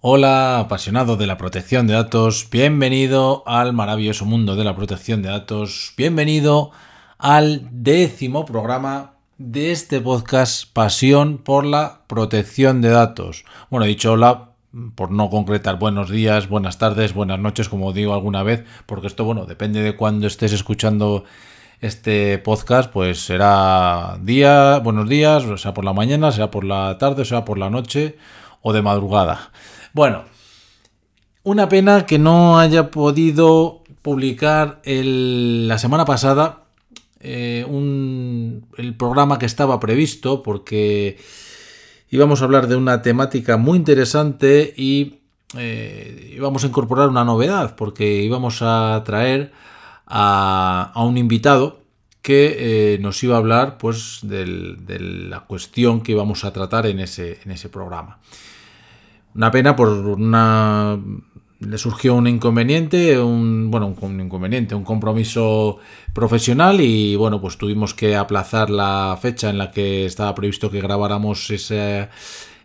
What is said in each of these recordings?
Hola, apasionado de la protección de datos, bienvenido al maravilloso mundo de la protección de datos, bienvenido al décimo programa de este podcast Pasión por la protección de datos. Bueno, he dicho hola por no concretar buenos días, buenas tardes, buenas noches, como digo alguna vez, porque esto, bueno, depende de cuando estés escuchando este podcast, pues será día, buenos días, o sea por la mañana, sea por la tarde, sea por la noche o de madrugada. Bueno, una pena que no haya podido publicar la semana pasada eh, el programa que estaba previsto porque íbamos a hablar de una temática muy interesante y eh, íbamos a incorporar una novedad porque íbamos a traer a, un invitado que eh, nos iba a hablar pues de la cuestión que íbamos a tratar en ese, en ese programa. Una pena por una le surgió un inconveniente, un bueno, un inconveniente, un compromiso profesional y bueno, pues tuvimos que aplazar la fecha en la que estaba previsto que grabáramos ese,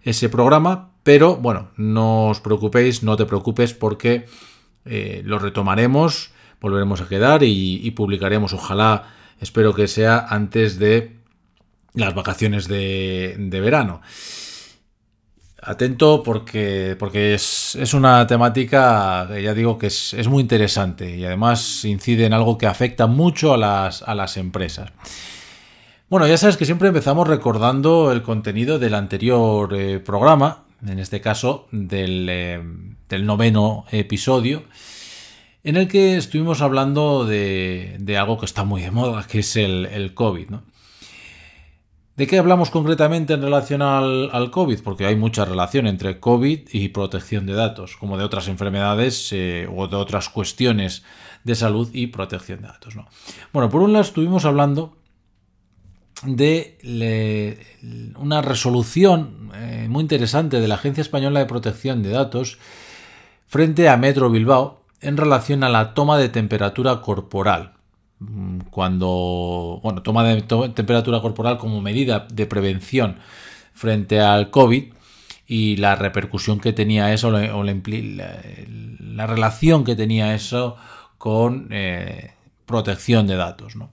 ese programa, pero bueno, no os preocupéis, no te preocupes porque eh, lo retomaremos volveremos a quedar y, publicaremos, ojalá, espero que sea antes de las vacaciones de, verano. Atento porque, porque es, una temática, ya digo, que es, muy interesante y además incide en algo que afecta mucho a las, a las empresas. Bueno, ya sabes que siempre empezamos recordando el contenido del anterior eh, programa, en este caso del, eh, del noveno episodio en el que estuvimos hablando de, algo que está muy de moda, que es el, COVID. ¿De qué hablamos concretamente en relación al, COVID? Porque hay mucha relación entre COVID y protección de datos, como de otras enfermedades eh, o de otras cuestiones de salud y protección de datos. Bueno, por un lado estuvimos hablando de una resolución eh, muy interesante de la Agencia Española de Protección de Datos frente a Metro Bilbao, en relación a la toma de temperatura corporal. Mm, cuando, bueno, toma de temperatura corporal como medida de prevención frente al COVID y la repercusión que tenía eso, o la, relación que tenía eso con eh, protección de datos. ¿no?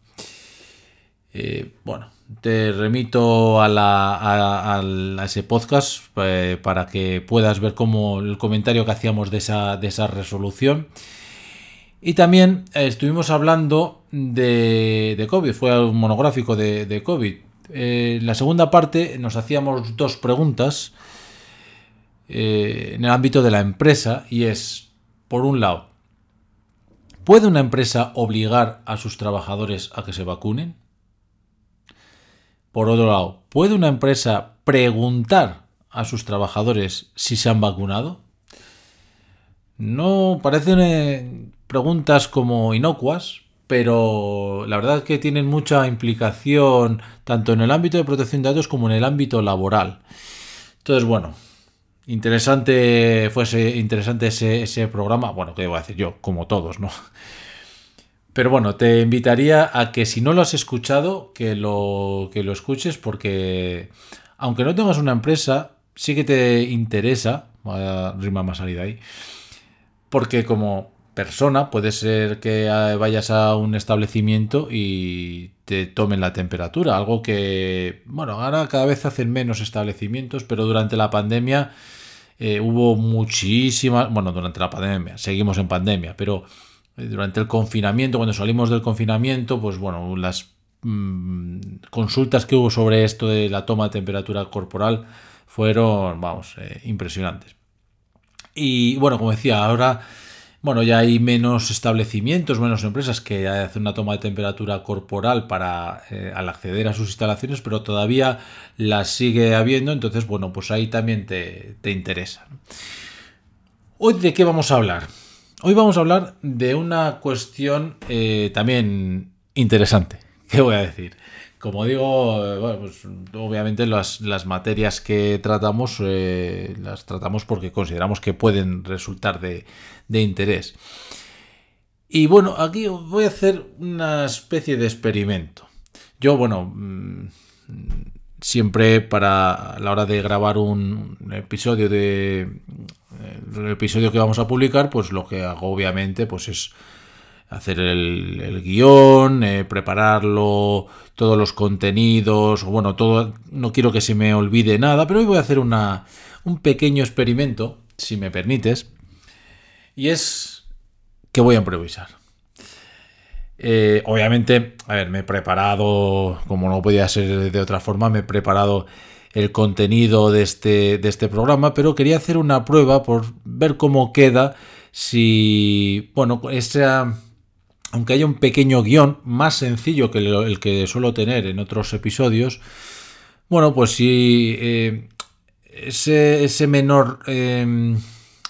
Eh, bueno, te remito a, ese podcast eh, para que puedas ver cómo el comentario que hacíamos de esa, de esa resolución. Y también eh, estuvimos hablando de, COVID, fue un monográfico de, COVID. Eh, en la segunda parte nos hacíamos dos preguntas en el ámbito de la empresa y es, por un lado, ¿puede una empresa obligar a sus trabajadores a que se vacunen? Por otro lado, ¿puede una empresa preguntar a sus trabajadores si se han vacunado? No parecen eh, preguntas como inocuas, pero la verdad es que tienen mucha implicación tanto en el ámbito de protección de datos como en el ámbito laboral. Entonces, bueno, interesante fuese interesante ese, ese programa. Bueno, ¿qué a decir yo? Como todos, ¿no? Pero bueno, te invitaría a que si no lo has escuchado, que lo, que lo escuches porque aunque no tengas una empresa, sí que te interesa, rima más salida ahí, porque como persona puede ser que vayas a un establecimiento y te tomen la temperatura, algo que, bueno, ahora cada vez hacen menos establecimientos, pero durante la pandemia eh, hubo muchísimas, bueno, durante la pandemia, seguimos en pandemia, pero eh, durante el confinamiento, cuando salimos del confinamiento, pues bueno, las mm, consultas que hubo sobre esto de la toma de temperatura corporal fueron, vamos, eh, impresionantes. Y bueno, como decía, ahora, bueno, ya hay menos establecimientos, menos empresas que hacen una toma de temperatura corporal para eh, al acceder a sus instalaciones, pero todavía las sigue habiendo, entonces, bueno, pues ahí también te, te interesa. Hoy, ¿de qué vamos a hablar? Hoy vamos a hablar de una cuestión eh, también interesante. ¿Qué voy a decir? Como digo, eh, pues, obviamente las, materias que tratamos eh, las tratamos porque consideramos que pueden resultar de, interés. Y bueno, aquí voy a hacer una especie de experimento. Yo, bueno, mm, siempre para la hora de grabar un episodio de el episodio que vamos a publicar, pues lo que hago obviamente pues es hacer el, guion, eh, prepararlo, todos los contenidos, bueno, todo, no quiero que se me olvide nada, pero hoy voy a hacer una, un pequeño experimento, si me permites, y es que voy a improvisar. Eh, obviamente, a ver, me he preparado, como no podía ser de otra forma, me he preparado el contenido de este, de este programa, pero quería hacer una prueba por ver cómo queda si, bueno, esa aunque haya un pequeño guion más sencillo que el que suelo tener en otros episodios, bueno, pues si eh, ese, menor, em,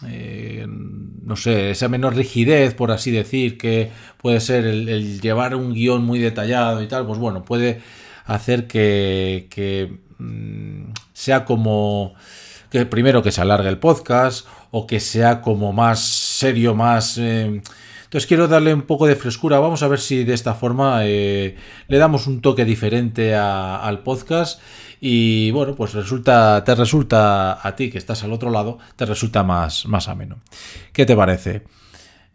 eh, no sé, esa menor rigidez, por así decir, que puede ser el, llevar un guion muy detallado y tal, pues bueno, puede hacer que, mm, sea como que primero que se alargue el podcast o que sea como más serio, más... Entonces quiero darle un poco de frescura. Vamos a ver si de esta forma eh, le damos un toque diferente al podcast. Y bueno, pues resulta, te resulta a ti que estás al otro lado, te resulta más, más ameno. ¿Qué te parece?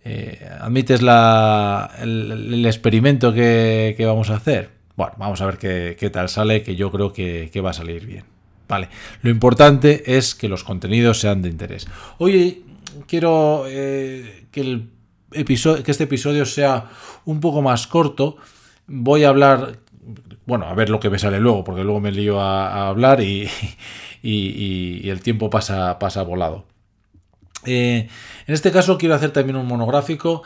Eh, ¿Admites la, el, experimento que, vamos a hacer? Bueno, vamos a ver qué, tal sale, que yo creo que, va a salir bien. Vale, lo importante es que los contenidos sean de interés. Hoy quiero eh, que el que este episodio sea un poco más corto. Voy a hablar, bueno, a ver lo que me sale luego, porque luego me lío a, hablar y, el tiempo pasa, pasa volado. Eh, en este caso quiero hacer también un monográfico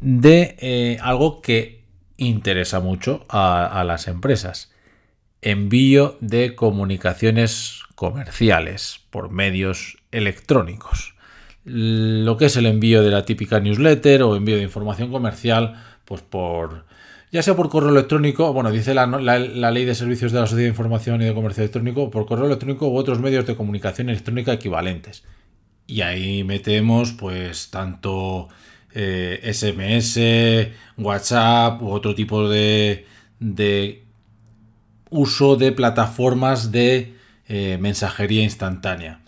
de eh, algo que interesa mucho a las empresas. Envío de comunicaciones comerciales por medios electrónicos lo que es el envío de la típica newsletter o envío de información comercial, pues por ya sea por correo electrónico, bueno, dice la, ley de servicios de la Sociedad de Información y de Comercio Electrónico, por correo electrónico u otros medios de comunicación electrónica equivalentes. Y ahí metemos pues tanto SMS, eh, WhatsApp u otro tipo de, de uso de plataformas de eh, mensajería instantánea.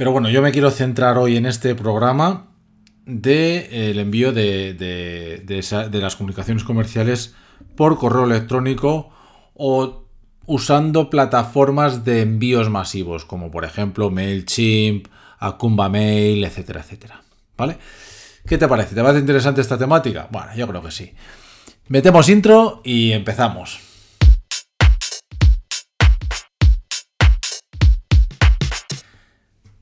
Pero bueno, yo me quiero centrar hoy en este programa del de, eh, envío de, las comunicaciones comerciales por correo electrónico o usando plataformas de envíos masivos, como por ejemplo MailChimp, Akumba Mail, etcétera, etcétera. ¿Vale? ¿Qué te parece? ¿Te parece interesante esta temática? Bueno, yo creo que sí. Metemos intro y empezamos.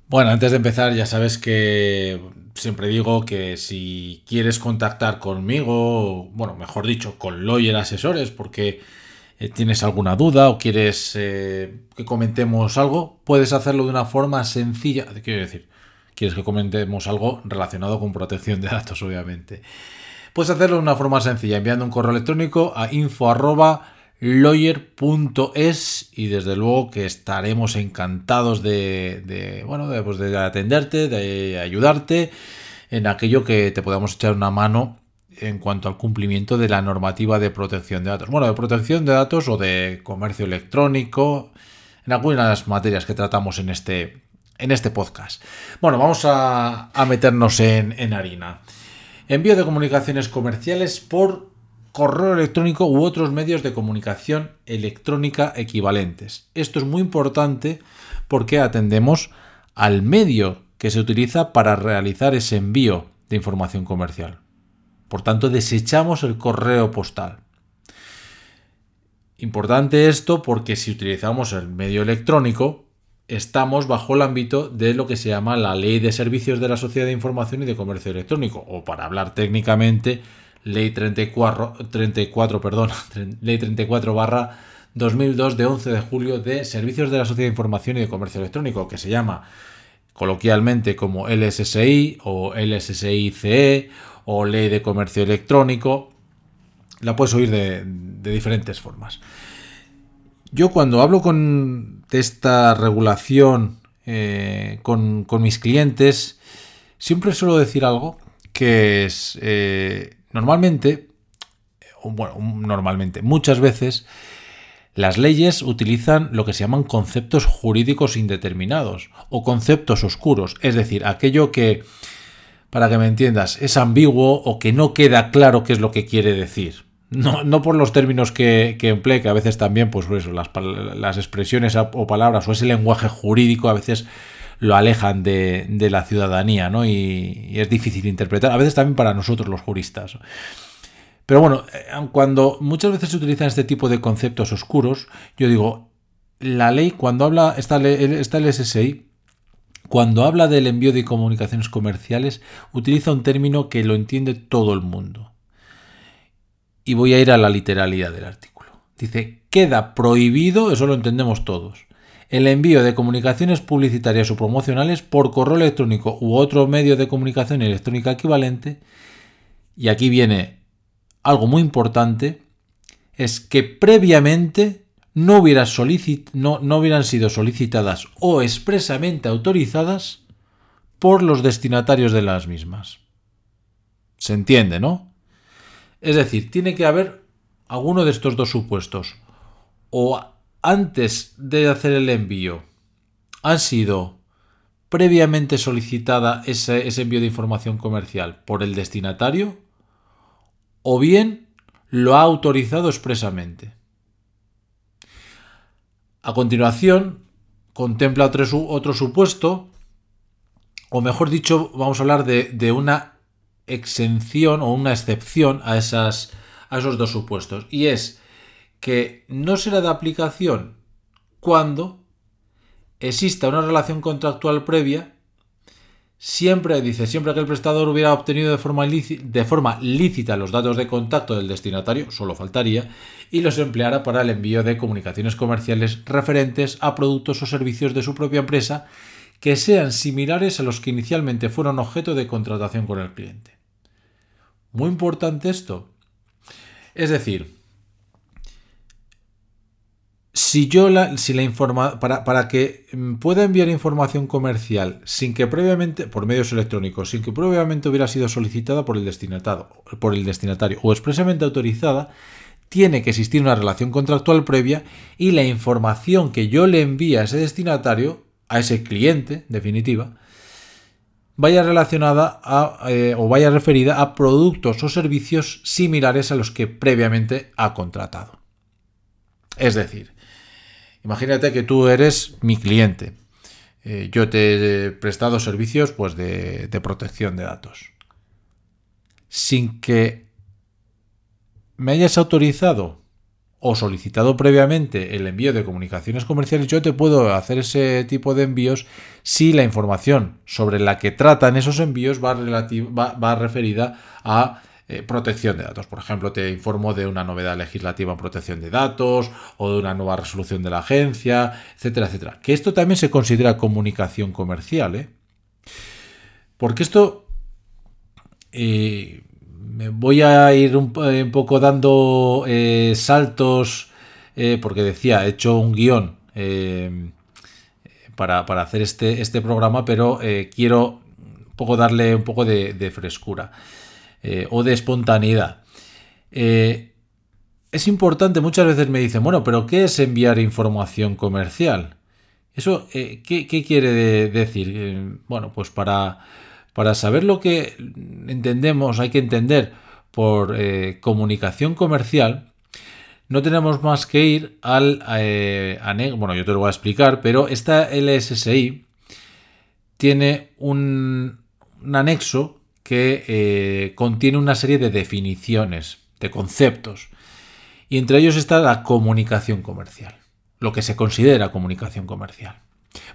Bueno, antes de empezar, ya sabes que siempre digo que si quieres contactar conmigo, bueno, mejor dicho, con Lawyer Asesores, porque eh, tienes alguna duda o quieres eh, que comentemos algo, puedes hacerlo de una forma sencilla. Quiero decir, quieres que comentemos algo relacionado con protección de datos, obviamente. Puedes hacerlo de una forma sencilla, enviando un correo electrónico a info lawyer.es y desde luego que estaremos encantados de, bueno, de, pues de, atenderte, de ayudarte en aquello que te podamos echar una mano en cuanto al cumplimiento de la normativa de protección de datos. Bueno, de protección de datos o de comercio electrónico, en algunas materias que tratamos en este, en este podcast. Bueno, vamos a, meternos en, en harina. Envío de comunicaciones comerciales por correo electrónico u otros medios de comunicación electrónica equivalentes. Esto es muy importante porque atendemos al medio que se utiliza para realizar ese envío de información comercial. Por tanto, desechamos el correo postal. Importante esto porque si utilizamos el medio electrónico, estamos bajo el ámbito de lo que se llama la Ley de Servicios de la Sociedad de Información y de Comercio Electrónico, o para hablar técnicamente, Ley 34, 34 perdón, Ley 34 barra 2002 de 11 de julio de Servicios de la Sociedad de Información y de Comercio Electrónico, que se llama coloquialmente como LSSI o LSSI-CE o Ley de Comercio Electrónico. La puedes oír de, diferentes formas. Yo cuando hablo con esta regulación eh, con, mis clientes, siempre suelo decir algo que es eh, normalmente, bueno, normalmente, muchas veces, Las leyes utilizan lo que se llaman conceptos jurídicos indeterminados o conceptos oscuros, es decir, aquello que, para que me entiendas, es ambiguo o que no queda claro qué es lo que quiere decir. No, por los términos que, que emplee, que a veces también, pues eso, las, las, expresiones o palabras o ese lenguaje jurídico a veces lo alejan de, la ciudadanía, ¿no? Y, y, es difícil interpretar, a veces también para nosotros los juristas. Pero bueno, eh, cuando muchas veces se utilizan este tipo de conceptos oscuros, yo digo, la ley, cuando habla, está el SSI, cuando habla del envío de comunicaciones comerciales, utiliza un término que lo entiende todo el mundo y voy a ir a la literalidad del artículo. Dice, queda prohibido, eso lo entendemos todos, el envío de comunicaciones publicitarias o promocionales por correo electrónico u otro medio de comunicación electrónica equivalente. Y aquí viene algo muy importante, es que previamente no, no, no hubieran sido solicitadas o expresamente autorizadas por los destinatarios de las mismas. Se entiende, ¿no? Es decir, tiene que haber alguno de estos dos supuestos. O antes de hacer el envío han sido previamente solicitada ese, ese, envío de información comercial por el destinatario o bien lo ha autorizado expresamente. A continuación, contempla otro, otro supuesto, o mejor dicho, vamos a hablar de, de una exención o una excepción a, esas, a esos dos supuestos. Y es que no será de aplicación cuando exista una relación contractual previa, siempre, dice, siempre que el prestador hubiera obtenido de forma, de forma lícita los datos de contacto del destinatario, solo faltaría, y los empleara para el envío de comunicaciones comerciales referentes a productos o servicios de su propia empresa que sean similares a los que inicialmente fueron objeto de contratación con el cliente. Muy importante esto. Es decir, si yo la, si la informa, para, para, que pueda enviar información comercial sin que previamente, por medios electrónicos, sin que previamente hubiera sido solicitada por el destinatario, por el destinatario o expresamente autorizada, tiene que existir una relación contractual previa y la información que yo le envíe a ese destinatario, a ese cliente, definitiva, vaya relacionada eh, o vaya referida a productos o servicios similares a los que previamente ha contratado. Es decir, imagínate que tú eres mi cliente. Eh, yo te he prestado servicios pues, de, protección de datos. Sin que me hayas autorizado o solicitado previamente el envío de comunicaciones comerciales, yo te puedo hacer ese tipo de envíos si la información sobre la que tratan esos envíos va, referida a eh, protección de datos. Por ejemplo, te informo de una novedad legislativa en protección de datos o de una nueva resolución de la agencia, etcétera, etcétera. Que esto también se considera comunicación comercial, ¿eh? Porque esto... Eh, me voy a ir un, eh, poco dando saltos, porque decía, he hecho un guion para, hacer este, este programa, pero quiero poco darle un poco de, frescura o de espontaneidad. es importante, muchas veces me dicen, bueno, pero ¿qué es enviar información comercial? ¿Eso ¿qué, qué, quiere decir? bueno, pues para para saber lo que entendemos, hay que entender por eh, comunicación comercial, no tenemos más que ir al eh, bueno, yo te lo voy a explicar, pero esta LSSI tiene un, anexo que eh, contiene una serie de definiciones, de conceptos, y entre ellos está la comunicación comercial, lo que se considera comunicación comercial.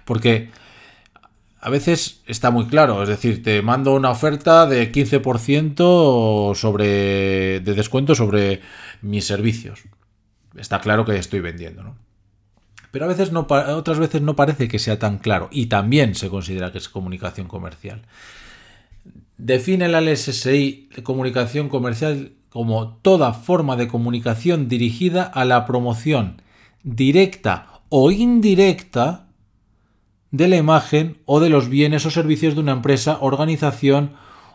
Porque a veces está muy claro, es decir, te mando una oferta de 15% sobre, de descuento sobre mis servicios. Está claro que estoy vendiendo, ¿no? Pero a veces no, otras veces no parece que sea tan claro y también se considera que es comunicación comercial. Define la LSSI comunicación comercial como toda forma de comunicación dirigida a la promoción directa o indirecta de la imagen o de los bienes o servicios de una empresa, organización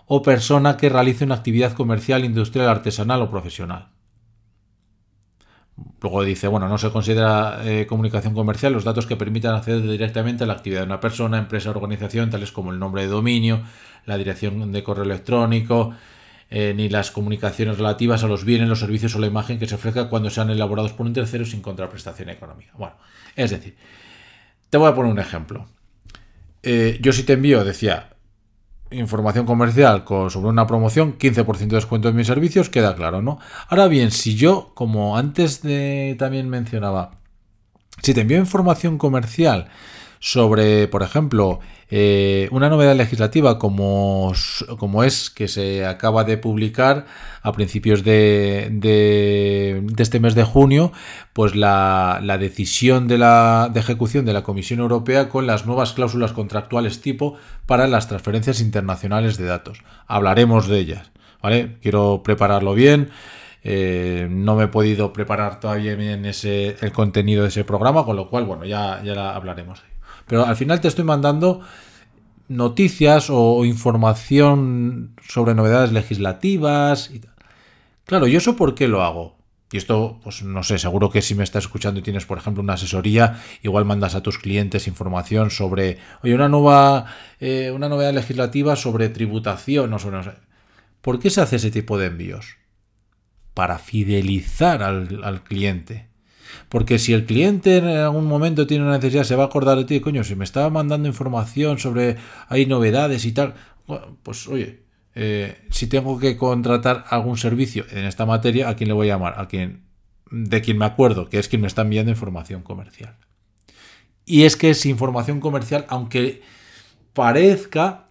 o persona que realice una actividad comercial, industrial, artesanal o profesional. Luego dice, bueno, no se considera eh, comunicación comercial los datos que permitan acceder directamente a la actividad de una persona, empresa organización, tales como el nombre de dominio, la dirección de correo electrónico, eh, ni las comunicaciones relativas a los bienes, los servicios o la imagen que se ofrezca cuando sean elaborados por un tercero sin contraprestación económica. Bueno, es decir, te voy a poner un ejemplo. Eh, yo si te envío, decía, información comercial sobre una promoción, 15% de descuento en mis servicios, queda claro, ¿no? Ahora bien, si yo, como antes de, también mencionaba, si te envío información comercial sobre, por ejemplo, eh, una novedad legislativa como, como, es que se acaba de publicar a principios de, de, este mes de junio, pues la, la decisión de, la, de ejecución de la Comisión Europea con las nuevas cláusulas contractuales tipo para las transferencias internacionales de datos. Hablaremos de ellas, ¿vale? Quiero prepararlo bien. Eh, no me he podido preparar todavía bien ese, el contenido de ese programa, con lo cual, bueno, ya, ya hablaremos. Pero al final te estoy mandando noticias o información sobre novedades legislativas. Y Claro, ¿y eso por qué lo hago? Y esto, pues no sé, seguro que si me estás escuchando y tienes, por ejemplo, una asesoría, igual mandas a tus clientes información sobre, oye, una nueva, eh, una novedad legislativa sobre tributación. ¿Por qué se hace ese tipo de envíos? Para fidelizar al cliente. Porque si el cliente en algún momento tiene una necesidad, se va a acordar de ti, coño, si me estaba mandando información sobre hay novedades y tal, pues oye, eh, si tengo que contratar algún servicio en esta materia, ¿a quién le voy a llamar? A quien, de quien me acuerdo, que es quien me está enviando información comercial. Y es que es información comercial, aunque parezca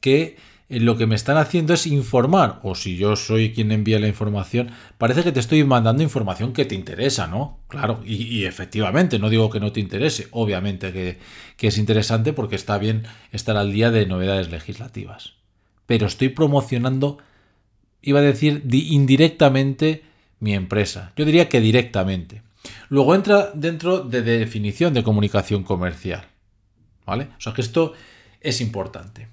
que lo que me están haciendo es informar, o si yo soy quien envía la información, parece que te estoy mandando información que te interesa, ¿no? Claro, y, efectivamente, no digo que no te interese, obviamente que, que, es interesante porque está bien estar al día de novedades legislativas. Pero estoy promocionando, iba a decir indirectamente, mi empresa. Yo diría que directamente. Luego entra dentro de definición de comunicación comercial. ¿Vale? O sea que esto es importante.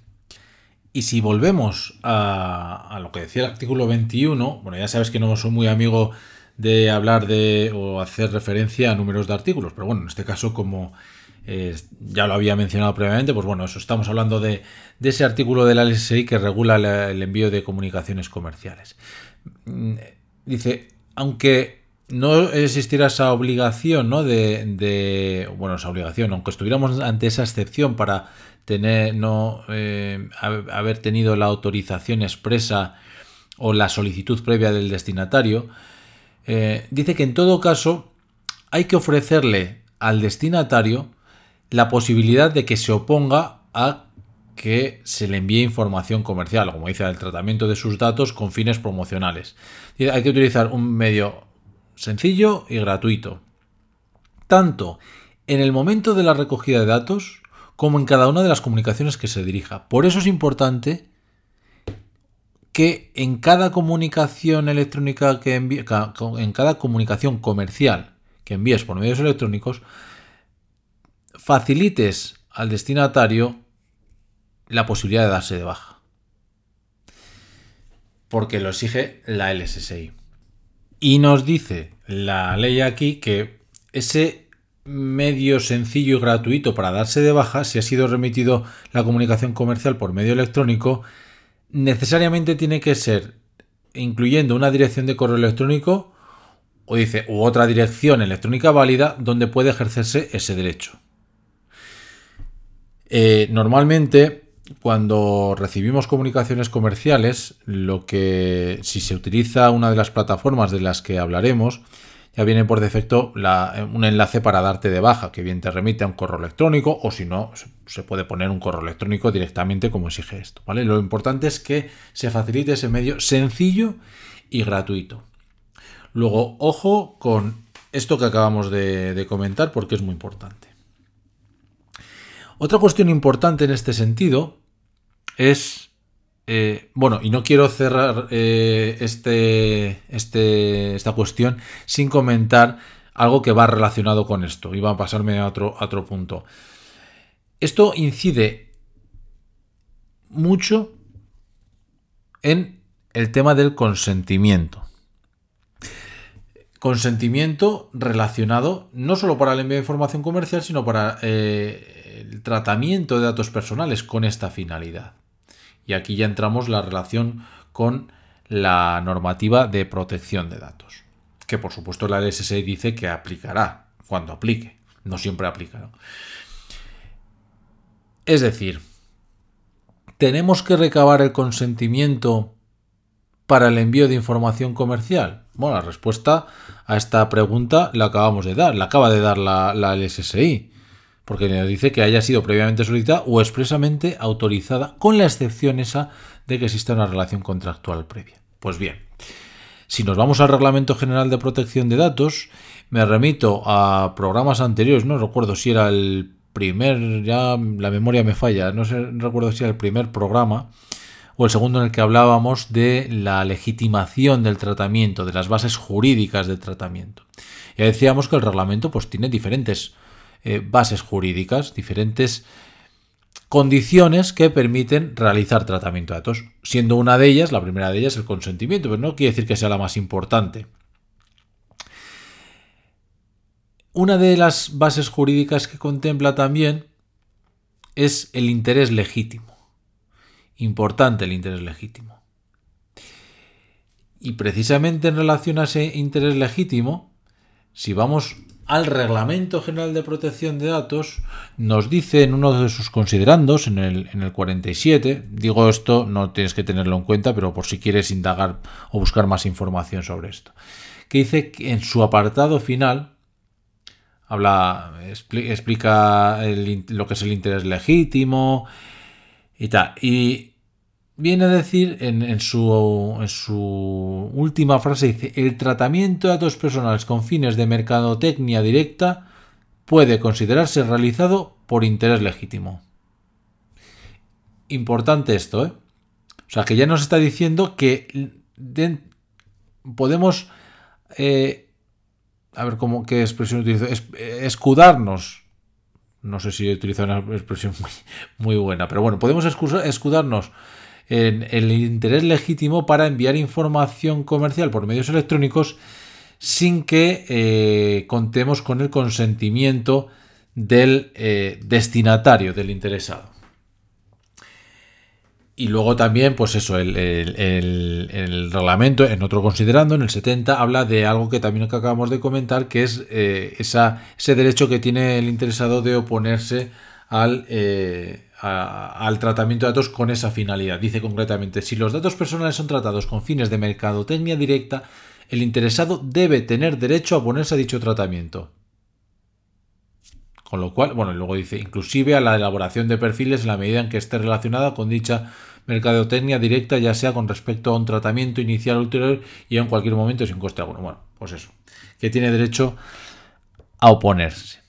Y si volvemos a, lo que decía el artículo 21, bueno, ya sabes que no soy muy amigo de hablar de o hacer referencia a números de artículos, pero bueno, en este caso como eh, ya lo había mencionado previamente, pues bueno, eso estamos hablando de, ese artículo de la LSI que regula el envío de comunicaciones comerciales. Mm, dice, aunque no existiera esa obligación, ¿no? De, de, bueno, esa obligación, aunque estuviéramos ante esa excepción para tener, no eh, haber tenido la autorización expresa o la solicitud previa del destinatario, eh, dice que en todo caso hay que ofrecerle al destinatario la posibilidad de que se oponga a que se le envíe información comercial, como dice, el tratamiento de sus datos con fines promocionales. Hay que utilizar un medio sencillo y gratuito. Tanto en el momento de la recogida de datos como en cada una de las comunicaciones que se dirija. Por eso es importante que en cada comunicación electrónica que envíes, en cada comunicación comercial que envíes por medios electrónicos, facilites al destinatario la posibilidad de darse de baja. Porque lo exige la LSSI. Y nos dice la ley aquí que ese medio sencillo y gratuito para darse de baja, si ha sido remitido la comunicación comercial por medio electrónico, necesariamente tiene que ser incluyendo una dirección de correo electrónico o dice u otra dirección electrónica válida donde puede ejercerse ese derecho. Eh, normalmente cuando recibimos comunicaciones comerciales, lo que si se utiliza una de las plataformas de las que hablaremos, ya viene por defecto un enlace para darte de baja, que bien te remite a un correo electrónico o si no, se puede poner un correo electrónico directamente como exige esto. ¿vale? Lo importante es que se facilite ese medio sencillo y gratuito. Luego, ojo con esto que acabamos de comentar porque es muy importante. Otra cuestión importante en este sentido es eh, bueno, y no quiero cerrar eh, este, este, esta cuestión sin comentar algo que va relacionado con esto y va a pasarme a otro, a otro punto. Esto incide mucho en el tema del consentimiento. consentimiento relacionado no solo para el envío de información comercial, sino para eh, el tratamiento de datos personales con esta finalidad. Y aquí ya entramos la relación con la normativa de protección de datos, que por supuesto la LSSI dice que aplicará cuando aplique, no siempre aplicará. Es decir, tenemos que recabar el consentimiento para el envío de información comercial? Bueno, la respuesta a esta pregunta la acabamos de dar, la acaba de dar la, LSSI, porque nos dice que haya sido previamente solicitada o expresamente autorizada, con la excepción esa de que exista una relación contractual previa. Pues bien, si nos vamos al Reglamento General de Protección de Datos, me remito a programas anteriores, no recuerdo si era el primer, ya la memoria me falla, no recuerdo si era el primer programa, o el segundo en el que hablábamos de la legitimación del tratamiento, de las bases jurídicas del tratamiento. Ya decíamos que el reglamento pues, tiene diferentes eh, bases jurídicas, diferentes condiciones que permiten realizar tratamiento de datos, siendo una de ellas, la primera de ellas, el consentimiento, pero no quiere decir que sea la más importante. Una de las bases jurídicas que contempla también es el interés legítimo importante el interés legítimo. Y precisamente en relación a ese interés legítimo, si vamos al Reglamento General de Protección de Datos, nos dice en uno de sus considerandos, en el, en el 47, digo esto, no tienes que tenerlo en cuenta, pero por si quieres indagar o buscar más información sobre esto, que dice que en su apartado final, habla, explica lo que es el interés legítimo y tal. Y viene a decir en, su, en, su, última frase, dice, el tratamiento de datos personales con fines de mercadotecnia directa puede considerarse realizado por interés legítimo. Importante esto, ¿eh? O sea, que ya nos está diciendo que podemos... Eh, a ver cómo qué expresión utilizo. escudarnos. No sé si he utilizado una expresión muy buena, pero bueno, podemos escudarnos en el interés legítimo para enviar información comercial por medios electrónicos sin que eh, contemos con el consentimiento del eh, destinatario, del interesado. Y luego también, pues eso, el, reglamento, en otro considerando, en el 70, habla de algo que también acabamos de comentar, que es eh, ese derecho que tiene el interesado de oponerse al, al tratamiento de datos con esa finalidad. Dice concretamente, si los datos personales son tratados con fines de mercadotecnia directa, el interesado debe tener derecho a ponerse a dicho tratamiento. Con lo cual, bueno, luego dice, inclusive a la elaboración de perfiles en la medida en que esté relacionada con dicha mercadotecnia directa, ya sea con respecto a un tratamiento inicial o ulterior y en cualquier momento sin coste alguno. Bueno, pues eso, que tiene derecho a oponerse.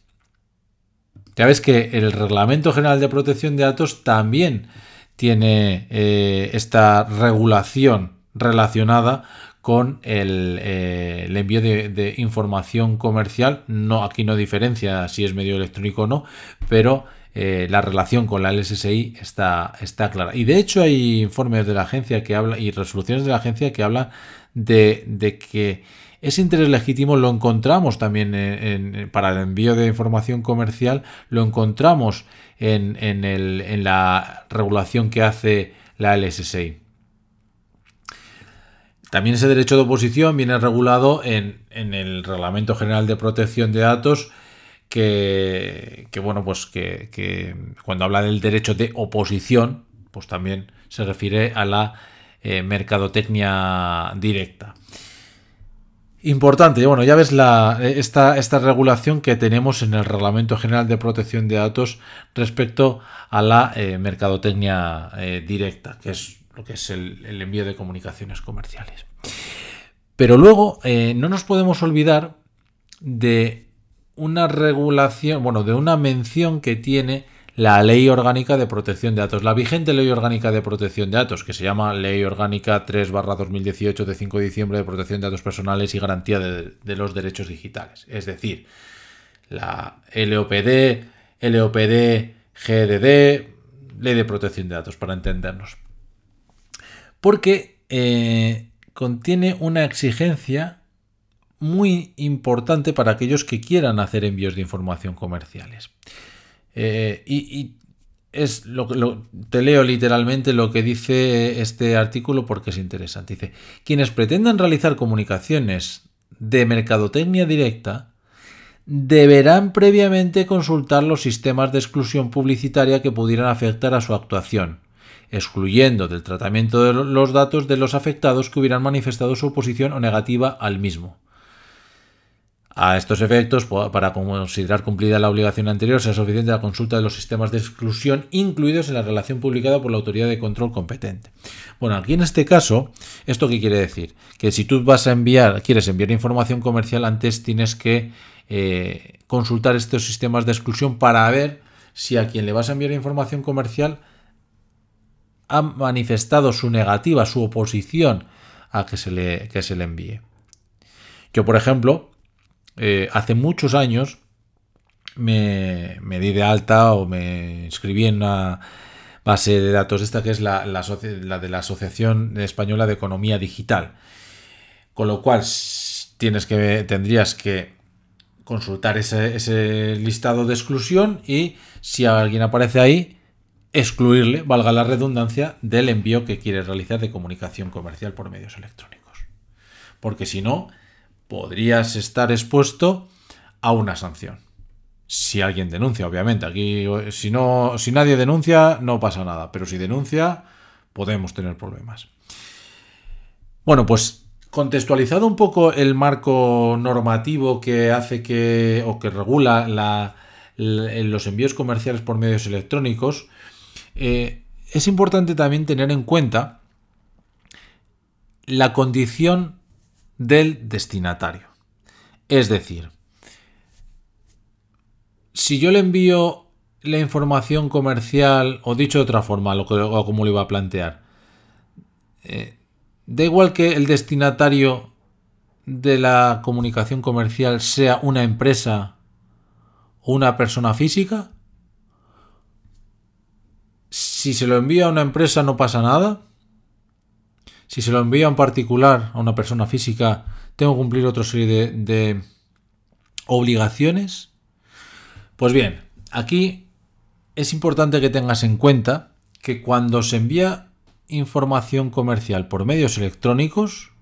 Ya ves que el Reglamento General de Protección de Datos también tiene eh, esta regulación relacionada con el, eh, envío de, información comercial. No, aquí no diferencia si es medio electrónico o no, pero eh, la relación con la LSSI está, está clara. Y de hecho hay informes de la agencia que habla y resoluciones de la agencia que hablan de, de que ese interés legítimo lo encontramos también para el envío de información comercial, lo encontramos en, la regulación que hace la LSSI. También ese derecho de oposición viene regulado en, el Reglamento General de Protección de Datos, que, bueno, pues que, cuando habla del derecho de oposición, pues también se refiere a la eh, mercadotecnia directa. Importante, bueno, ya ves la, esta, esta, regulación que tenemos en el Reglamento General de Protección de Datos respecto a la eh, mercadotecnia eh, directa, que es lo que es el, envío de comunicaciones comerciales. Pero luego eh, no nos podemos olvidar de una regulación, bueno, de una mención que tiene la Ley Orgánica de Protección de Datos, la vigente Ley Orgánica de Protección de Datos, que se llama Ley Orgánica 3-2018 de 5 de diciembre de Protección de Datos Personales y Garantía de, los Derechos Digitales. Es decir, la LOPD, LOPD, GDD, Ley de Protección de Datos, para entendernos. Porque eh, contiene una exigencia muy importante para aquellos que quieran hacer envíos de información comerciales. Eh, y, es lo, lo, te leo literalmente lo que dice este artículo porque es interesante. Dice, quienes pretendan realizar comunicaciones de mercadotecnia directa deberán previamente consultar los sistemas de exclusión publicitaria que pudieran afectar a su actuación, excluyendo del tratamiento de los datos de los afectados que hubieran manifestado su oposición o negativa al mismo. A estos efectos, para considerar cumplida la obligación anterior, sea suficiente la consulta de los sistemas de exclusión incluidos en la relación publicada por la autoridad de control competente. Bueno, aquí en este caso, ¿esto qué quiere decir? Que si tú vas a enviar, quieres enviar información comercial, antes tienes que eh, consultar estos sistemas de exclusión para ver si a quien le vas a enviar información comercial ha manifestado su negativa, su oposición a que se le, que se le envíe. Yo, por ejemplo, eh, hace muchos años me, di de alta o me inscribí en una base de datos esta que es la, de la Asociación Española de Economía Digital. Con lo cual tienes que, tendrías que consultar ese, ese listado de exclusión y si alguien aparece ahí, excluirle, valga la redundancia, del envío que quiere realizar de comunicación comercial por medios electrónicos. Porque si no, podrías estar expuesto a una sanción. Si alguien denuncia, obviamente. Aquí, si, no, si nadie denuncia, no pasa nada. Pero si denuncia, podemos tener problemas. Bueno, pues contextualizado un poco el marco normativo que hace que o que regula los envíos comerciales por medios electrónicos, eh, es importante también tener en cuenta la condición del destinatario. Es decir, si yo le envío la información comercial, o dicho de otra forma, lo que, o como lo iba a plantear, eh, da igual que el destinatario de la comunicación comercial sea una empresa o una persona física. Si se lo envía a una empresa no pasa nada. Si se lo envía a un particular, a una persona física, tengo que cumplir otra serie de, obligaciones. Pues bien, aquí es importante que tengas en cuenta que cuando se envía información comercial por medios electrónicos,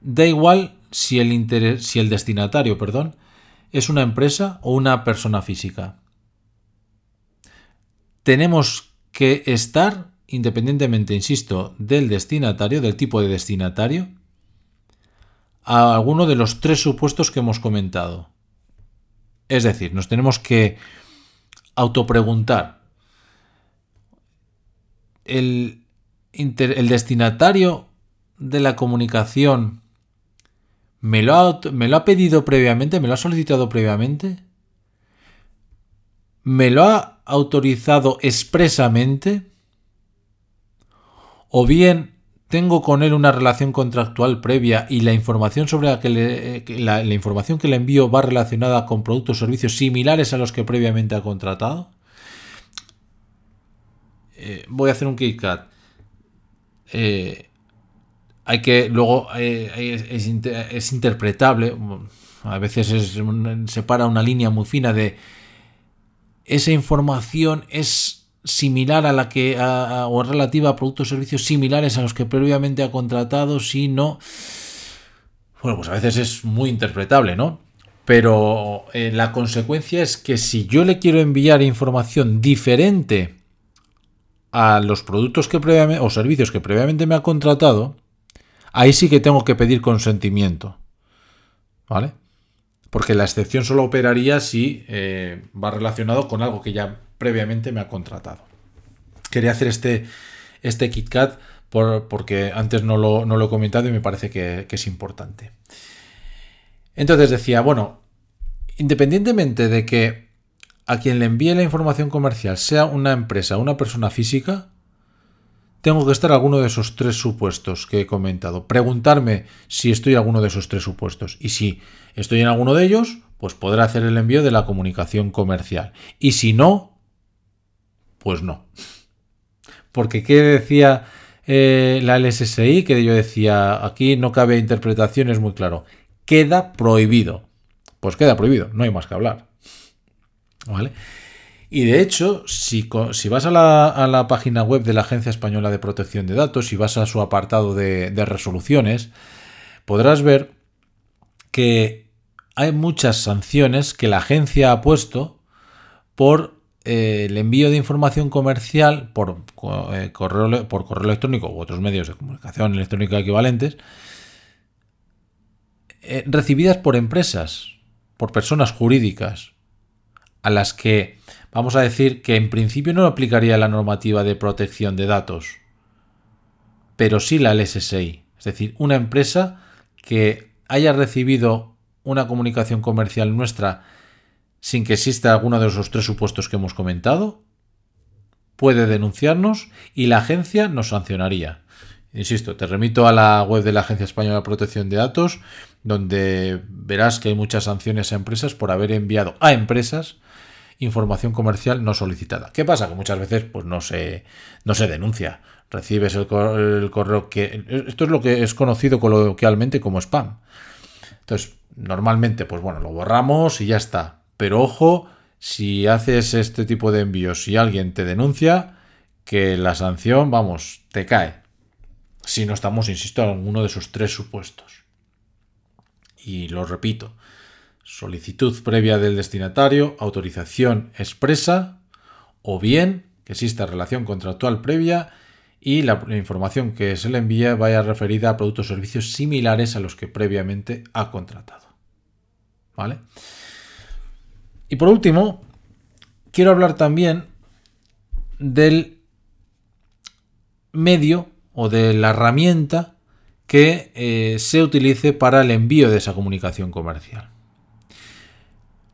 da igual si el, si el destinatario perdón, es una empresa o una persona física. Tenemos que estar independientemente, insisto, del destinatario, del tipo de destinatario, a alguno de los tres supuestos que hemos comentado. Es decir, nos tenemos que autopreguntar, ¿el, el destinatario de la comunicación me lo, ha, me lo ha pedido previamente, me lo ha solicitado previamente? ¿Me lo ha autorizado expresamente? O bien tengo con él una relación contractual previa y la información sobre la que le, la, información que le envío va relacionada con productos o servicios similares a los que previamente ha contratado. Eh, voy a hacer un KitKat. Eh, hay que luego eh, es, interpretable. A veces es, separa una línea muy fina de esa información es similar a la que o relativa a productos o servicios similares a los que previamente ha contratado, si no bueno, pues a veces es muy interpretable, ¿no? Pero eh, la consecuencia es que si yo le quiero enviar información diferente a los productos que previamente o servicios que previamente me ha contratado, ahí sí que tengo que pedir consentimiento. ¿Vale? Porque la excepción solo operaría si eh, va relacionado con algo que ya previamente me ha contratado. Quería hacer este, este KitKat por, porque antes no lo, no lo, he comentado y me parece que, es importante. Entonces decía, bueno, independientemente de que a quien le envíe la información comercial sea una empresa o una persona física, tengo que estar alguno de esos tres supuestos que he comentado. Preguntarme si estoy en alguno de esos tres supuestos. Y si estoy en alguno de ellos, pues podré hacer el envío de la comunicación comercial. Y si no, pues no. Porque ¿qué decía eh, la LSSI? Que yo decía, aquí no cabe interpretación, es muy claro. queda prohibido. Pues queda prohibido, no hay más que hablar. ¿Vale? Y de hecho, si, vas a la, página web de la Agencia Española de Protección de Datos y vas a su apartado de, resoluciones, podrás ver que hay muchas sanciones que la agencia ha puesto por eh, el envío de información comercial por, eh, correo, por correo electrónico u otros medios de comunicación electrónica equivalentes eh, recibidas por empresas, por personas jurídicas, a las que vamos a decir que en principio no aplicaría la normativa de protección de datos, pero sí la LSSI. Es decir, una empresa que haya recibido una comunicación comercial nuestra sin que exista alguno de esos tres supuestos que hemos comentado, puede denunciarnos y la agencia nos sancionaría. Insisto, te remito a la web de la Agencia Española de Protección de Datos, donde verás que hay muchas sanciones a empresas por haber enviado a empresas información comercial no solicitada. ¿Qué pasa? Que muchas veces pues, no, se, no se denuncia. Recibes el, correo que... Esto es lo que es conocido coloquialmente como spam. Entonces, normalmente, pues bueno, lo borramos y ya está. Pero ojo, si haces este tipo de envíos y alguien te denuncia, que la sanción, vamos, te cae. Si no estamos, insisto, en alguno de esos tres supuestos. Y lo repito, solicitud previa del destinatario, autorización expresa o bien que exista relación contractual previa y la, información que se le envía vaya referida a productos o servicios similares a los que previamente ha contratado. ¿Vale? Y por último, quiero hablar también del medio o de la herramienta que eh, se utilice para el envío de esa comunicación comercial.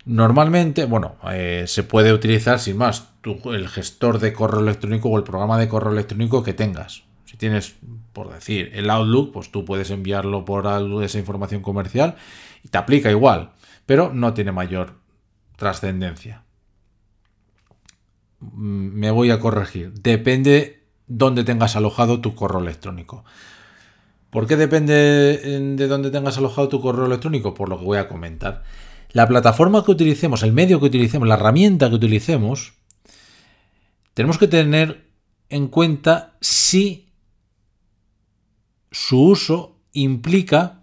Normalmente, bueno, eh, se puede utilizar sin más el gestor de correo electrónico o el programa de correo electrónico que tengas. Si tienes, por decir, el Outlook, pues tú puedes enviarlo por esa información comercial y te aplica igual, pero no tiene mayor trascendencia. Mm, me voy a corregir. Depende dónde tengas alojado tu correo electrónico. ¿Por qué depende de dónde tengas alojado tu correo electrónico? Por lo que voy a comentar la plataforma que utilicemos, el medio que utilicemos, la herramienta que utilicemos, tenemos que tener en cuenta si su uso implica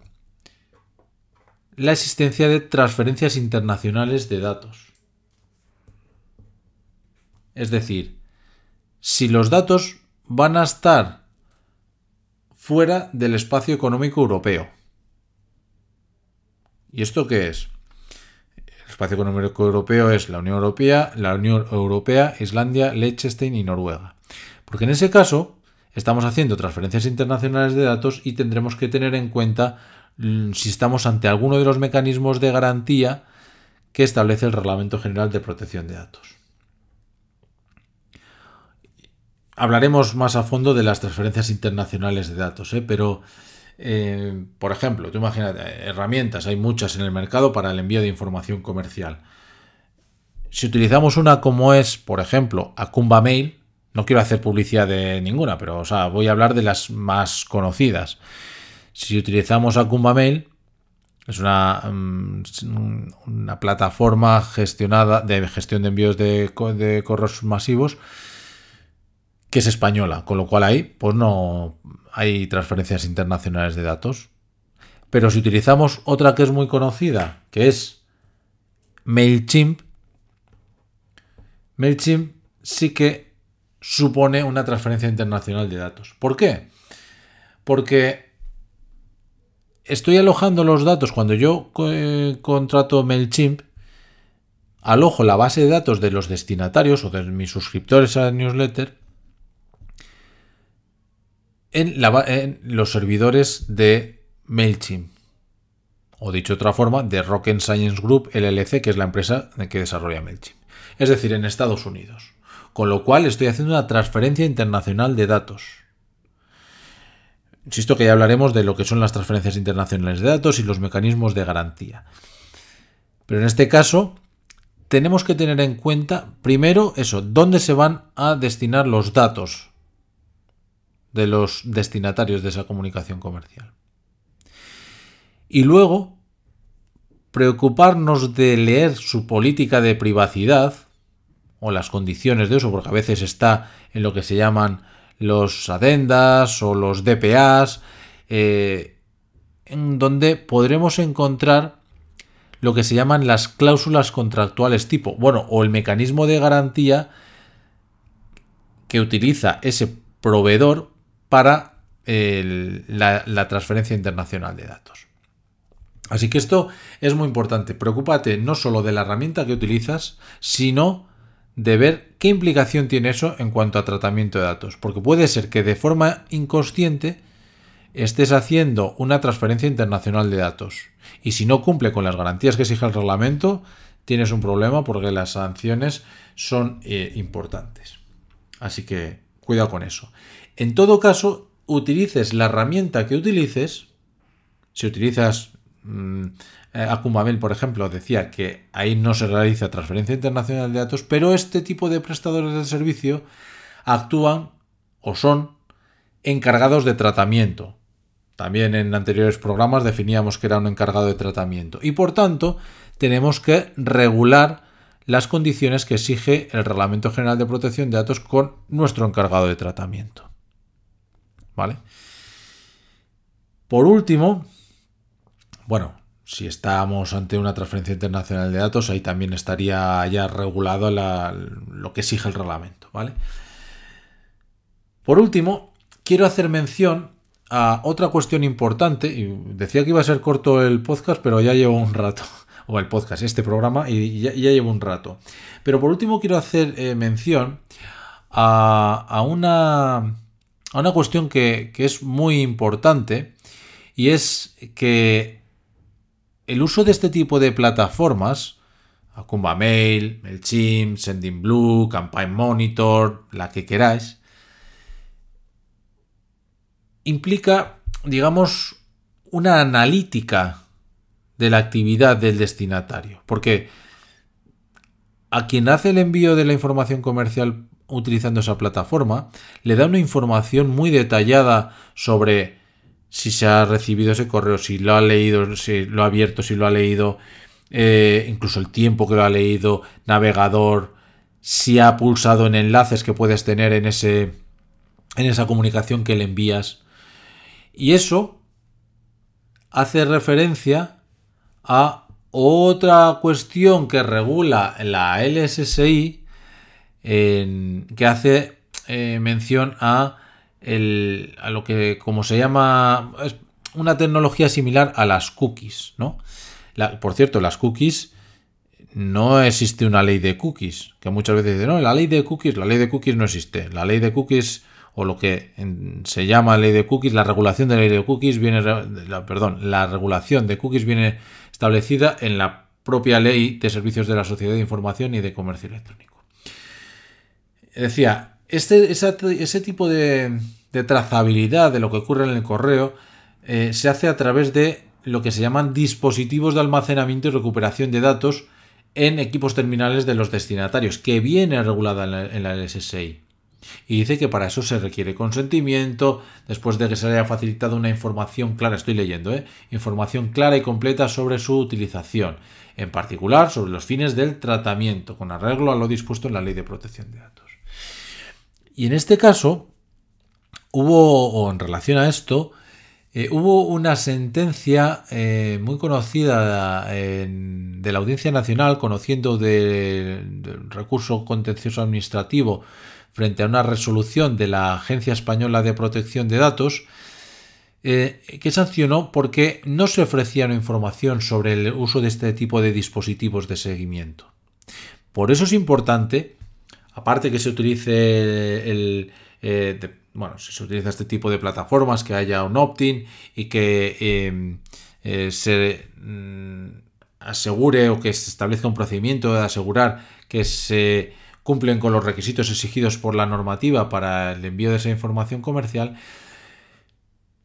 la existencia de transferencias internacionales de datos. Es decir, si los datos van a estar fuera del espacio económico europeo. ¿Y esto qué es? espacio económico europeo es la Unión Europea, la Unión Europea, Islandia, Liechtenstein y Noruega. Porque en ese caso estamos haciendo transferencias internacionales de datos y tendremos que tener en cuenta si estamos ante alguno de los mecanismos de garantía que establece el Reglamento General de Protección de Datos. Hablaremos más a fondo de las transferencias internacionales de datos, ¿eh? pero eh, por ejemplo, tú imagínate, herramientas, hay muchas en el mercado para el envío de información comercial. Si utilizamos una como es, por ejemplo, Acumba Mail, no quiero hacer publicidad de ninguna, pero voy a hablar de las más conocidas. Si utilizamos Acumba Mail, es una, mm, una plataforma gestionada de gestión de envíos de, de correos masivos que es española, con lo cual ahí pues no hay transferencias internacionales de datos. Pero si utilizamos otra que es muy conocida, que es MailChimp, MailChimp sí que supone una transferencia internacional de datos. ¿Por qué? Porque estoy alojando los datos cuando yo eh, contrato MailChimp, alojo la base de datos de los destinatarios o de mis suscriptores a la newsletter en, los servidores de MailChimp. O dicho de otra forma, de Rocket Science Group LLC, que es la empresa que desarrolla MailChimp. Es decir, en Estados Unidos. Con lo cual estoy haciendo una transferencia internacional de datos. Insisto que ya hablaremos de lo que son las transferencias internacionales de datos y los mecanismos de garantía. Pero en este caso, tenemos que tener en cuenta, primero, eso, dónde se van a destinar los datos de los destinatarios de esa comunicación comercial. Y luego, preocuparnos de leer su política de privacidad o las condiciones de uso, porque a veces está en lo que se llaman los adendas o los DPAs, eh, en donde podremos encontrar lo que se llaman las cláusulas contractuales tipo, bueno, o el mecanismo de garantía que utiliza ese proveedor para la, transferencia internacional de datos. Así que esto es muy importante. Preocúpate no solo de la herramienta que utilizas, sino de ver qué implicación tiene eso en cuanto a tratamiento de datos. Porque puede ser que de forma inconsciente estés haciendo una transferencia internacional de datos. Y si no cumple con las garantías que exige el reglamento, tienes un problema porque las sanciones son eh, importantes. Así que cuidado con eso. En todo caso, utilices la herramienta que utilices, si utilizas mmm, por ejemplo, decía que ahí no se realiza transferencia internacional de datos, pero este tipo de prestadores de servicio actúan o son encargados de tratamiento. También en anteriores programas definíamos que era un encargado de tratamiento. Y por tanto, tenemos que regular las condiciones que exige el Reglamento General de Protección de Datos con nuestro encargado de tratamiento. ¿Vale? Por último, bueno, si estamos ante una transferencia internacional de datos, ahí también estaría ya regulado lo que exige el reglamento, ¿vale? Por último, quiero hacer mención a otra cuestión importante, decía que iba a ser corto el podcast, pero ya llevo un rato, o el podcast, este programa, y ya, llevo un rato. Pero por último quiero hacer eh, mención a, una, a una cuestión que es muy importante, y es que el uso de este tipo de plataformas, Akumba Mail, MailChimp, Sendinblue, Campaign Monitor, la que queráis, implica, digamos, una analítica de la actividad del destinatario. Porque a quien hace el envío de la información comercial utilizando esa plataforma, le da una información muy detallada sobre si se ha recibido ese correo, si lo ha leído, si lo ha abierto, si lo ha leído, eh, incluso el tiempo que lo ha leído, navegador, si ha pulsado en enlaces que puedes tener en, ese, en esa comunicación que le envías. Y eso hace referencia a otra cuestión que regula la LSSI, que hace eh, mención a a lo que como se llama es una tecnología similar a las cookies, ¿no? por cierto, las cookies no existe una ley de cookies, que muchas veces dicen, no, la ley de cookies, la ley de cookies no existe. La ley de cookies o lo que se llama ley de cookies, la regulación de la ley de cookies viene, perdón, la regulación de cookies viene establecida en la propia ley de servicios de la sociedad de información y de comercio electrónico. Decía, este, ese tipo de, trazabilidad de lo que ocurre en el correo eh, se hace a través de lo que se llaman dispositivos de almacenamiento y recuperación de datos en equipos terminales de los destinatarios, que viene regulada en la, LSSI. Y dice que para eso se requiere consentimiento, después de que se haya facilitado una información clara, estoy leyendo, ¿eh? información clara y completa sobre su utilización, en particular sobre los fines del tratamiento, con arreglo a lo dispuesto en la Ley de Protección de Datos. Y en este caso, hubo, o en relación a esto, eh, hubo una sentencia eh, muy conocida de la Audiencia Nacional, conociendo del recurso contencioso administrativo frente a una resolución de la Agencia Española de Protección de Datos, eh, que sancionó porque no se ofrecía información sobre el uso de este tipo de dispositivos de seguimiento. Por eso es importante aparte que se utilice el... Eh, bueno, se utiliza este tipo de plataformas, que haya un opt-in y que em, eh, se mm, asegure o que se establezca un procedimiento de asegurar que se cumplen con los requisitos exigidos por la normativa para el envío de esa información comercial,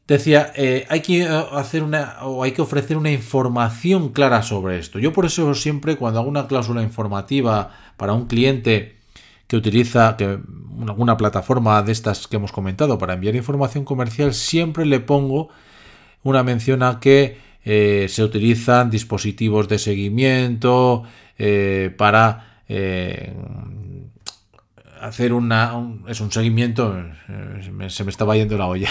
decía, eh, hay que hacer una o hay que ofrecer una información clara sobre esto. Yo por eso siempre cuando hago una cláusula informativa para un cliente que utiliza que, alguna plataforma de estas que hemos comentado para enviar información comercial, siempre le pongo una mención a que eh, se utilizan dispositivos de seguimiento para hacer una, un, es un seguimiento, se me estaba yendo la olla.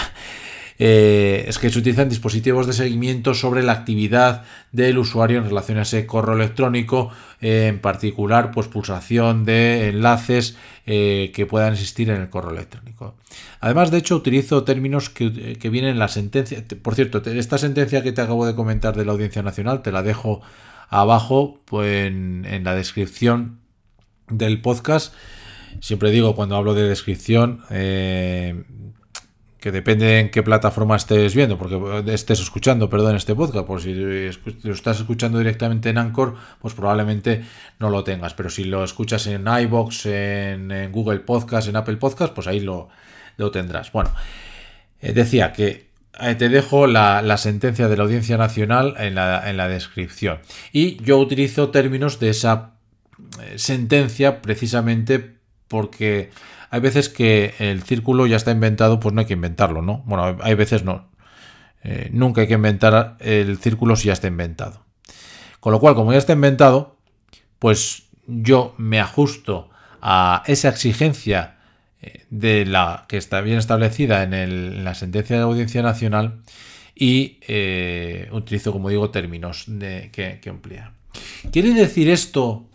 Es que se utilizan dispositivos de seguimiento sobre la actividad del usuario en relación a ese correo electrónico, en particular, pues pulsación de enlaces que puedan existir en el correo electrónico. Además, de hecho, utilizo términos que, vienen en la sentencia. Por cierto, esta sentencia que te acabo de comentar de la Audiencia Nacional, te la dejo abajo pues, en, la descripción del podcast. Siempre digo cuando hablo de descripción eh, que depende en qué plataforma estés viendo, porque estés escuchando, perdón, este podcast, por si lo estás escuchando directamente en Anchor, pues probablemente no lo tengas, pero si lo escuchas en iBox, en, en Google Podcast, en Apple Podcast, pues ahí lo, lo tendrás. Bueno, eh, decía que eh, te dejo la, sentencia de la Audiencia Nacional en la, descripción. Y yo utilizo términos de esa eh, sentencia precisamente porque hay veces que el círculo ya está inventado, pues no hay que inventarlo, ¿no? Bueno, hay veces no. nunca hay que inventar el círculo si ya está inventado. Con lo cual, como ya está inventado, pues yo me ajusto a esa exigencia de la que está bien establecida en, la sentencia de la Audiencia Nacional y eh, utilizo, como digo, términos que, emplea. ¿Quiere decir esto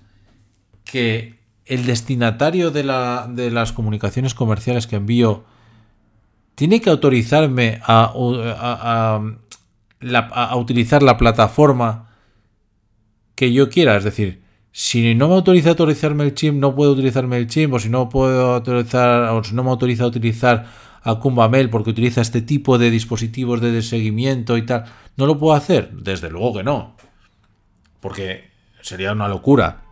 que el destinatario de, las comunicaciones comerciales que envío tiene que autorizarme a, utilizar la plataforma que yo quiera? Es decir, si no me autoriza a autorizarme el chip, no puedo utilizarme el chip, o si no puedo autorizar, o si no me autoriza a utilizar a Mail porque utiliza este tipo de dispositivos de seguimiento y tal, ¿no lo puedo hacer? Desde luego que no. Porque sería una locura.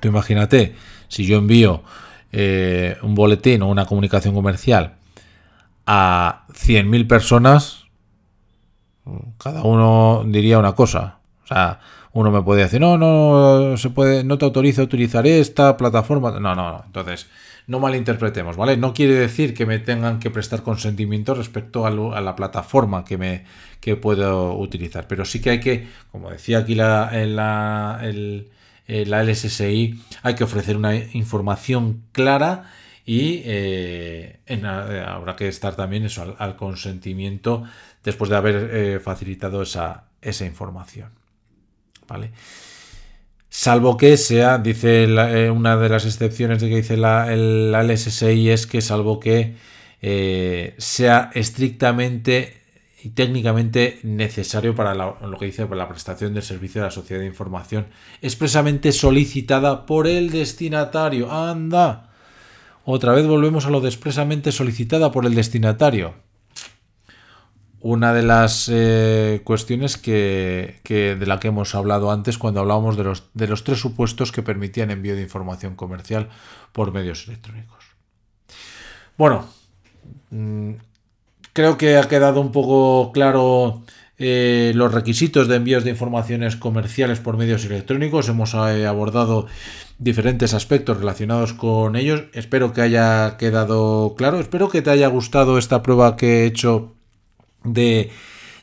Tú imagínate, si yo envío eh, un boletín o una comunicación comercial a 100.000 personas, cada uno diría una cosa. O sea, uno me puede decir, no, no, se puede, no te autoriza a utilizar esta plataforma. No, no, no. Entonces, no malinterpretemos, ¿vale? No quiere decir que me tengan que prestar consentimiento respecto a, la plataforma que me que puedo utilizar. Pero sí que hay que, como decía aquí la, el, la LSSI, hay que ofrecer una información clara y eh, habrá que estar también eso al, consentimiento después de haber eh, facilitado esa, esa información. ¿vale? Salvo que sea, dice eh, una de las excepciones de que dice la, el, LSSI es que salvo que sea estrictamente y técnicamente necesario para lo que dice para la prestación del servicio de la sociedad de información expresamente solicitada por el destinatario. ¡Anda! Otra vez volvemos a lo de expresamente solicitada por el destinatario una de las eh, cuestiones que, de la que hemos hablado antes cuando hablábamos de los, de los tres supuestos que permitían envío de información comercial por medios electrónicos. Bueno, mm, creo que ha quedado un poco claro eh, los requisitos de envíos de informaciones comerciales por medios electrónicos. Hemos eh, abordado diferentes aspectos relacionados con ellos. Espero que haya quedado claro. Espero que te haya gustado esta prueba que he hecho de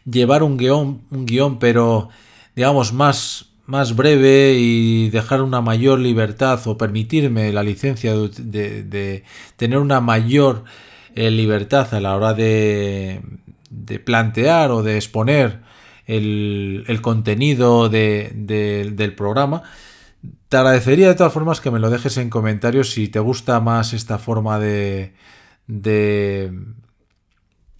llevar un guion, un guion pero digamos más, más breve y dejar una mayor libertad o permitirme la licencia de, tener una mayor eh, libertad a la hora de, de plantear o de exponer el, el contenido del programa. Te agradecería de todas formas que me lo dejes en comentarios si te gusta más esta forma de, de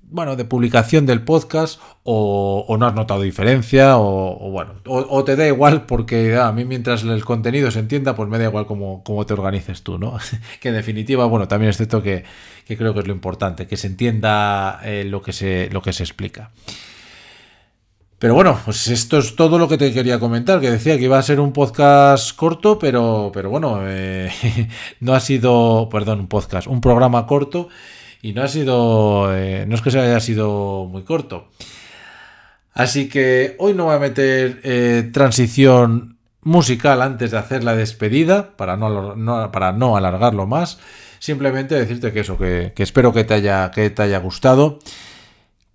bueno, de publicación del podcast o, no has notado diferencia o, bueno, o, te da igual porque a mí mientras el contenido se entienda, pues me da igual cómo, te organices tú, ¿no? que en definitiva, bueno, también es cierto que, creo que es lo importante, que se entienda eh, lo, que se, lo que se explica. Pero bueno, pues esto es todo lo que te quería comentar, que decía que iba a ser un podcast corto, pero, pero bueno, eh, no ha sido, perdón, un podcast, un programa corto y no ha sido, eh, no es que se haya sido muy corto. Así que hoy no voy a meter eh, transición musical antes de hacer la despedida, para no, para no alargarlo más. Simplemente decirte que eso, que, espero que te, haya, que te haya gustado,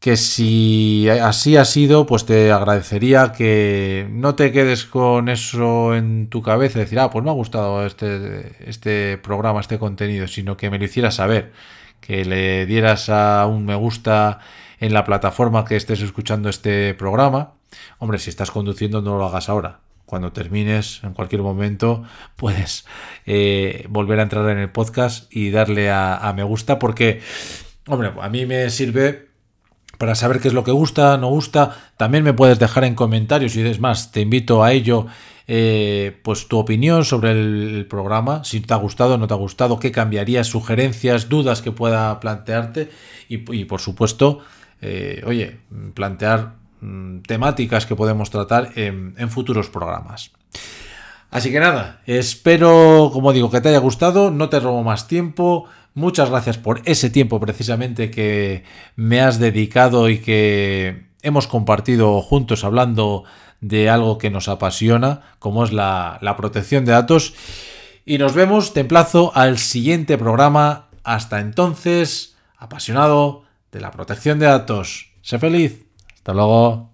que si así ha sido, pues te agradecería que no te quedes con eso en tu cabeza decir, ah, pues me ha gustado este, este programa, este contenido, sino que me lo hicieras saber, que le dieras a un me gusta en la plataforma que estés escuchando este programa. Hombre, si estás conduciendo no lo hagas ahora. Cuando termines, en cualquier momento, puedes eh, volver a entrar en el podcast y darle a, a me gusta porque, hombre, a mí me sirve para saber qué es lo que gusta, no gusta. También me puedes dejar en comentarios y es más, te invito a ello, eh, pues tu opinión sobre el, programa, si te ha gustado, no te ha gustado, qué cambiarías, sugerencias, dudas que pueda plantearte y, por supuesto, eh, oye, plantear mm, temáticas que podemos tratar en, en futuros programas. Así que nada, espero, como digo, que te haya gustado, no te robo más tiempo. Muchas gracias por ese tiempo precisamente que me has dedicado y que hemos compartido juntos hablando de algo que nos apasiona, como es la, protección de datos. Y nos vemos, te emplazo al siguiente programa. Hasta entonces, apasionado de la protección de datos. Sé feliz. Hasta luego.